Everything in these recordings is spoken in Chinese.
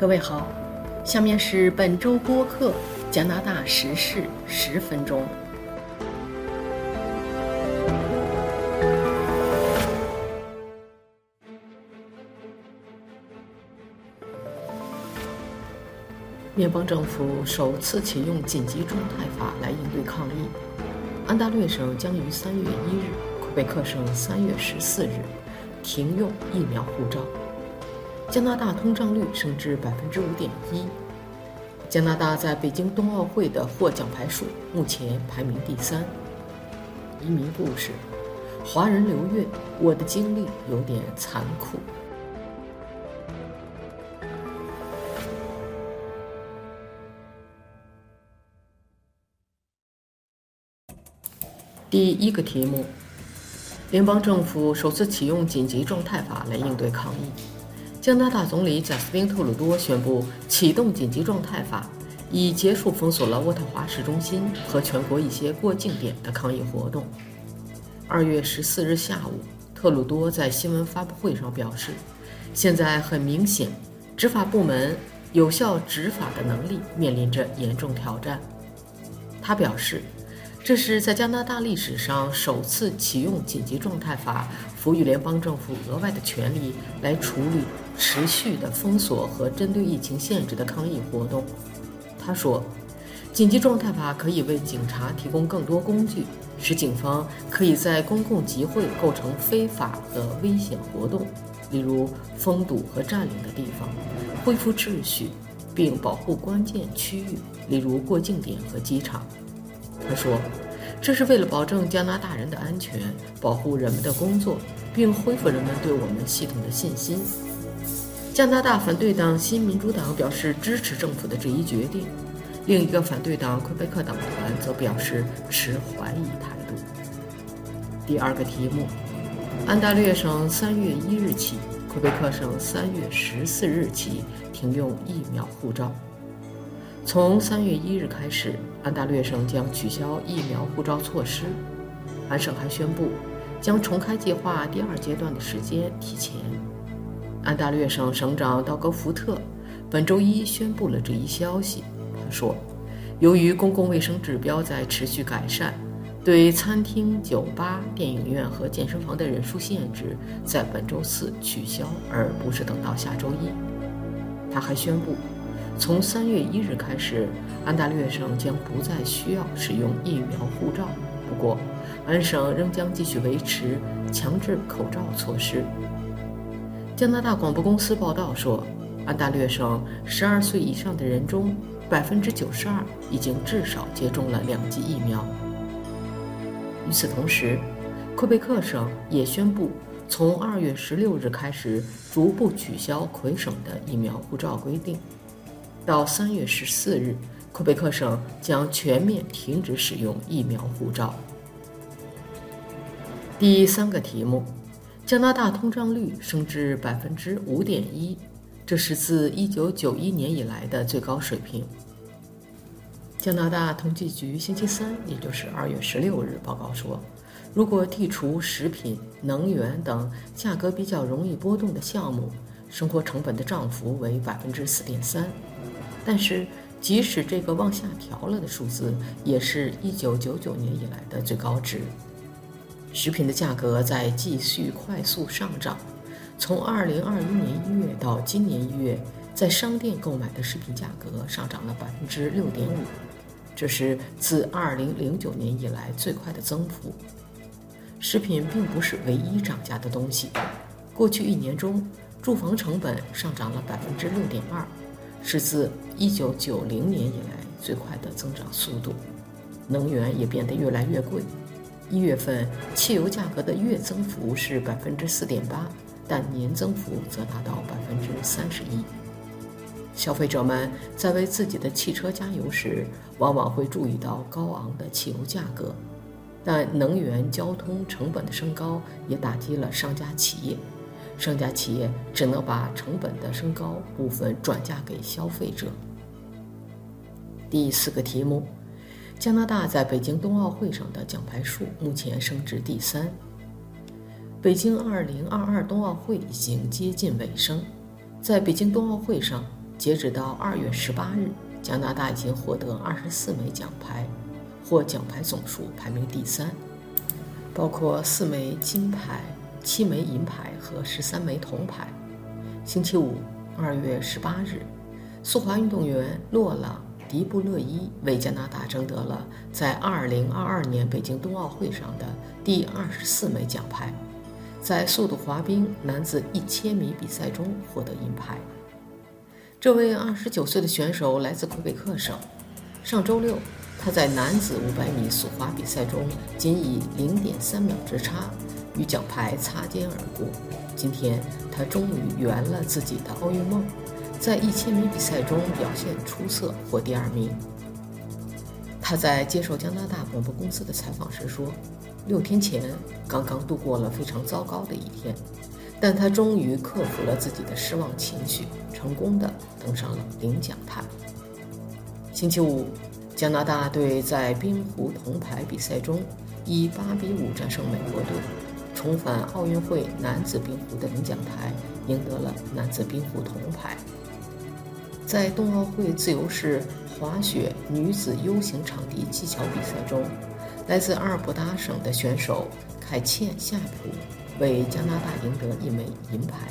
各位好，下面是本周播客加拿大时事十分钟。联邦政府首次启用紧急状态法来应对抗疫。安大略省将于三月一日，魁北克省三月十四日停用疫苗护照。加拿大通胀率升至百分之五点一。加拿大在北京冬奥会的获奖牌数目前排名第三。移民故事：华人刘月，我的经历有点残酷。第一个题目：联邦政府首次启用紧急状态法来应对抗议。加拿大总理贾斯汀·特鲁多宣布启动紧急状态法，以结束封锁了渥太华市中心和全国一些过境点的抗议活动。二月十四日下午，特鲁多在新闻发布会上表示：“现在很明显，执法部门有效执法的能力面临着严重挑战。”他表示。这是在加拿大历史上首次启用紧急状态法，赋予联邦政府额外的权利来处理持续的封锁和针对疫情限制的抗议活动。他说：“紧急状态法可以为警察提供更多工具，使警方可以在公共集会构成非法的危险活动，例如封堵和占领的地方，恢复秩序，并保护关键区域，例如过境点和机场。”他说：“这是为了保证加拿大人的安全，保护人们的工作，并恢复人们对我们系统的信心。”加拿大反对党新民主党表示支持政府的这一决定，另一个反对党魁北克党团则表示持怀疑态度。第二个题目：安大略省三月一日起，魁北克省三月十四日起停用疫苗护照。从三月一日开始，安大略省将取消疫苗护照措施。安省还宣布，将重开计划第二阶段的时间提前。安大略省省长道格福特本周一宣布了这一消息。他说，由于公共卫生指标在持续改善，对餐厅、酒吧、电影院和健身房的人数限制在本周四取消，而不是等到下周一。他还宣布。从三月一日开始，安大略省将不再需要使用疫苗护照。不过，安省仍将继续维持强制口罩措施。加拿大广播公司报道说，安大略省十二岁以上的人中，百分之九十二已经至少接种了两剂疫苗。与此同时，魁北克省也宣布，从二月十六日开始，逐步取消魁省的疫苗护照规定。到三月十四日，魁北克省将全面停止使用疫苗护照。第三个题目：加拿大通胀率升至百分之五点一，这是自一九九一年以来的最高水平。加拿大统计局星期三，也就是二月十六日报告说，如果剔除食品、能源等价格比较容易波动的项目，生活成本的涨幅为百分之四点三。但是，即使这个往下调了的数字，也是一九九九年以来的最高值。食品的价格在继续快速上涨，从二零二一年一月到今年一月，在商店购买的食品价格上涨了百分之六点五，这是自二零零九年以来最快的增幅。食品并不是唯一涨价的东西，过去一年中，住房成本上涨了百分之六点二。是自1990年以来最快的增长速度，能源也变得越来越贵。一月份汽油价格的月增幅是百分之四点八，但年增幅则达到百分之三十一。消费者们在为自己的汽车加油时，往往会注意到高昂的汽油价格，但能源交通成本的升高也打击了商家企业。商家企业只能把成本的升高部分转嫁给消费者。第四个题目：加拿大在北京冬奥会上的奖牌数目前升至第三。北京2022冬奥会已经接近尾声，在北京冬奥会上，截止到二月十八日，加拿大已经获得二十四枚奖牌，获奖牌总数排名第三，包括四枚金牌、七枚银牌和十三枚铜牌。星期五，二月十八日，速滑运动员洛朗·迪布勒伊为加拿大争得了在二零二二年北京冬奥会上的第二十四枚奖牌，在速度滑冰男子一千米比赛中获得银牌。这位二十九岁的选手来自魁北克省。上周六，他在男子五百米速滑比赛中仅以零点三秒之差与奖牌擦肩而过。今天，他终于圆了自己的奥运梦，在一千米比赛中表现出色，获第二名。他在接受加拿大广播公司的采访时说：“六天前刚刚度过了非常糟糕的一天。”但他终于克服了自己的失望情绪，成功的登上了领奖台。星期五，加拿大队在冰壶铜牌比赛中以八比五战胜美国队，重返奥运会男子冰壶的领奖台，赢得了男子冰壶铜牌。在冬奥会自由式滑雪女子 U 型场地技巧比赛中，来自阿尔伯达省的选手凯茜夏普。为加拿大赢得一枚银牌，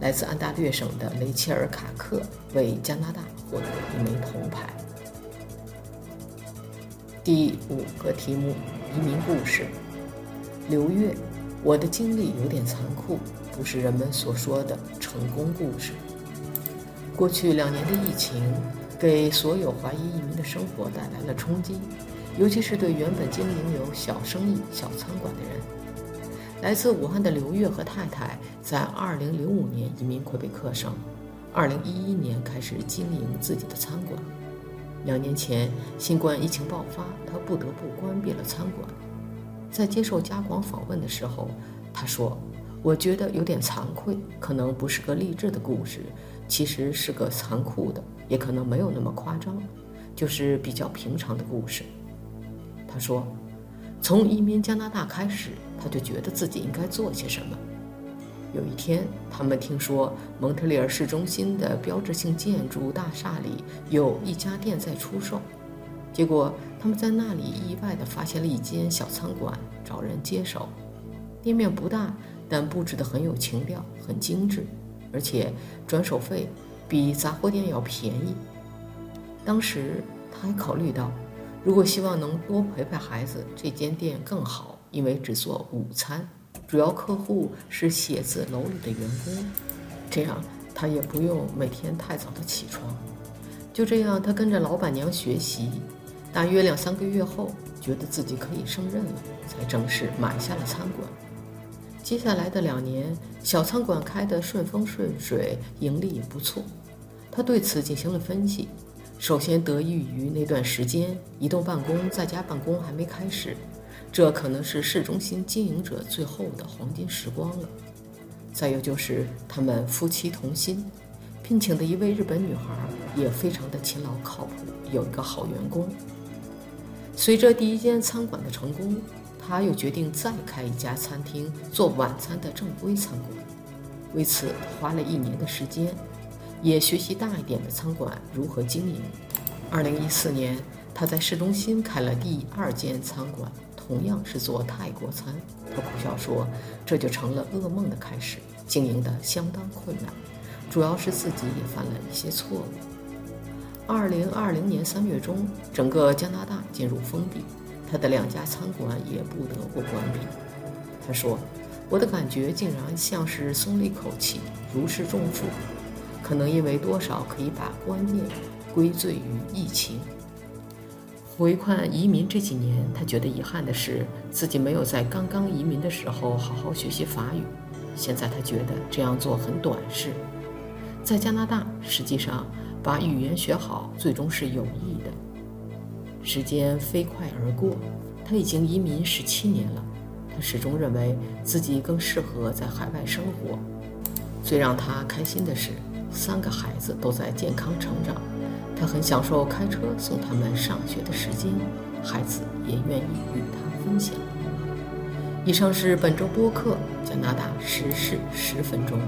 来自安大略省的雷切尔·卡克为加拿大获得一枚铜牌。第五个题目：移民故事。刘月，我的经历有点残酷，不是人们所说的成功故事。过去两年的疫情，给所有华裔移民的生活带来了冲击，尤其是对原本经营有小生意、小餐馆的人。来自武汉的刘月和太太在2005年移民魁北克省，2011年开始经营自己的餐馆。两年前，新冠疫情爆发，他不得不关闭了餐馆。在接受加广访问的时候，他说：“我觉得有点惭愧，可能不是个励志的故事，其实是个残酷的，也可能没有那么夸张，就是比较平常的故事。”他说。从移民加拿大开始，他就觉得自己应该做些什么。有一天，他们听说蒙特利尔市中心的标志性建筑大厦里有一家店在出售，结果他们在那里意外地发现了一间小餐馆，找人接手。店面不大，但布置得很有情调，很精致，而且转手费比杂货店要便宜。当时他还考虑到。如果希望能多陪陪孩子，这间店更好，因为只做午餐，主要客户是写字楼里的员工，这样他也不用每天太早的起床。就这样，他跟着老板娘学习，大约两三个月后，觉得自己可以胜任了，才正式买下了餐馆。接下来的两年，小餐馆开得顺风顺水，盈利也不错。他对此进行了分析。首先得益于那段时间，移动办公、在家办公还没开始，这可能是市中心经营者最后的黄金时光了。再有就是他们夫妻同心，聘请的一位日本女孩也非常的勤劳靠谱，有一个好员工。随着第一间餐馆的成功，他又决定再开一家餐厅，做晚餐的正规餐馆。为此花了一年的时间。也学习大一点的餐馆如何经营。二零一四年，他在市中心开了第二间餐馆，同样是做泰国餐。他苦笑说：“这就成了噩梦的开始，经营的相当困难，主要是自己也犯了一些错误。”二零二零年三月中，整个加拿大进入封闭，他的两家餐馆也不得不关闭。他说：“我的感觉竟然像是松了一口气，如释重负。”可能因为多少可以把观念归罪于疫情。回看移民这几年，他觉得遗憾的是自己没有在刚刚移民的时候好好学习法语。现在他觉得这样做很短视。在加拿大，实际上把语言学好最终是有益的。时间飞快而过，他已经移民十七年了。他始终认为自己更适合在海外生活。最让他开心的是。三个孩子都在健康成长，他很享受开车送他们上学的时间，孩子也愿意与他分享。以上是本周播客《加拿大时事十分钟》。